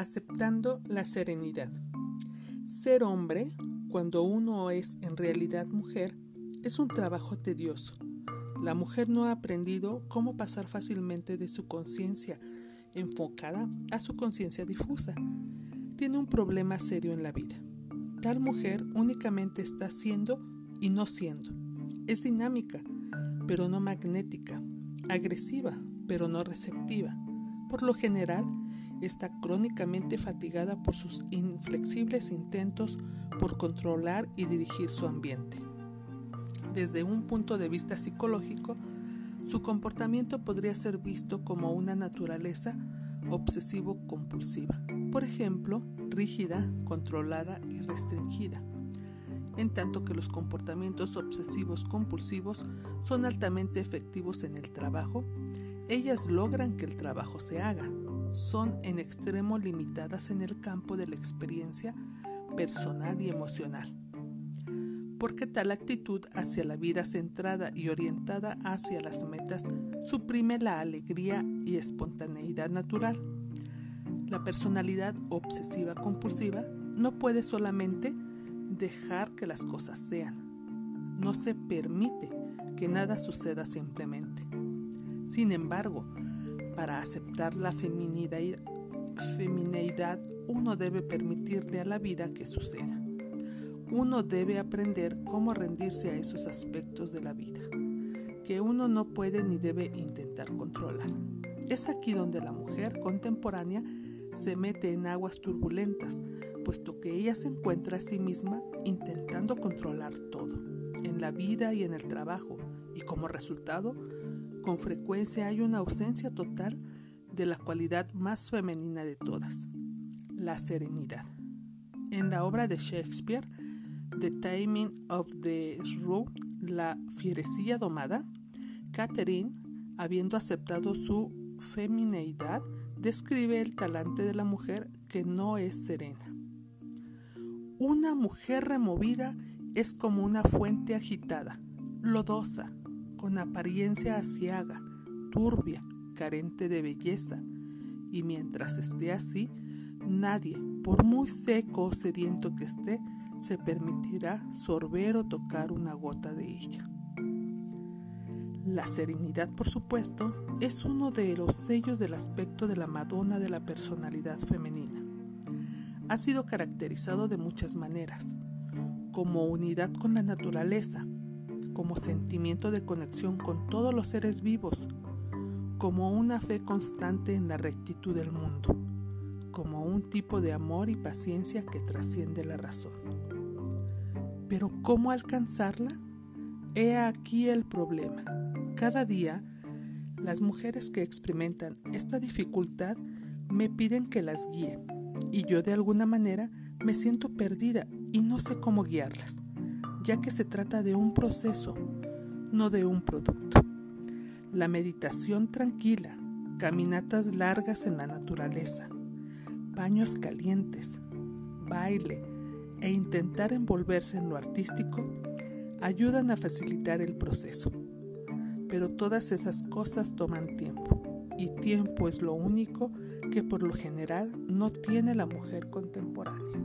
Aceptando la serenidad. Ser hombre, cuando uno es en realidad mujer, es un trabajo tedioso. La mujer no ha aprendido cómo pasar fácilmente de su conciencia enfocada a su conciencia difusa. Tiene un problema serio en la vida. Tal mujer únicamente está siendo y no siendo. Es dinámica, pero no magnética, agresiva, pero no receptiva. Por lo general, está crónicamente fatigada por sus inflexibles intentos por controlar y dirigir su ambiente. Desde un punto de vista psicológico, su comportamiento podría ser visto como una naturaleza obsesivo-compulsiva, por ejemplo, rígida, controlada y restringida, en tanto que los comportamientos obsesivos compulsivos son altamente efectivos en el trabajo, ellas logran que el trabajo se haga, son en extremo limitadas en el campo de la experiencia personal y emocional. Porque tal actitud hacia la vida centrada y orientada hacia las metas suprime la alegría y espontaneidad natural. La personalidad obsesiva compulsiva no puede solamente dejar que las cosas sean. No se permite que nada suceda simplemente. Sin embargo, para aceptar la feminidad, uno debe permitirle a la vida que suceda. Uno debe aprender cómo rendirse a esos aspectos de la vida que uno no puede ni debe intentar controlar. Es aquí donde la mujer contemporánea se mete en aguas turbulentas, puesto que ella se encuentra a sí misma intentando controlar todo, en la vida y en el trabajo, y como resultado, con frecuencia hay una ausencia total de la cualidad más femenina de todas, la serenidad. En la obra de Shakespeare, The Taming of the Shrew, la fierecilla domada, Catherine, habiendo aceptado su femineidad, describe el talante de la mujer que no es serena. Una mujer removida es como una fuente agitada, lodosa, con apariencia asiaga, turbia, carente de belleza, y mientras esté así, nadie, por muy seco o sediento que esté, se permitirá sorber o tocar una gota de ella. La serenidad, por supuesto, es uno de los sellos del aspecto de la Madonna de la personalidad femenina. Ha sido caracterizado de muchas maneras, como unidad con la naturaleza, como sentimiento de conexión con todos los seres vivos, como una fe constante en la rectitud del mundo, como un tipo de amor y paciencia que trasciende la razón. Pero ¿cómo alcanzarla? He aquí el problema. Cada día, las mujeres que experimentan esta dificultad me piden que las guíe y yo de alguna manera me siento perdida y no sé cómo guiarlas ya que se trata de un proceso, no de un producto. La meditación tranquila, caminatas largas en la naturaleza, baños calientes, baile e intentar envolverse en lo artístico ayudan a facilitar el proceso. Pero todas esas cosas toman tiempo y tiempo es lo único que por lo general no tiene la mujer contemporánea.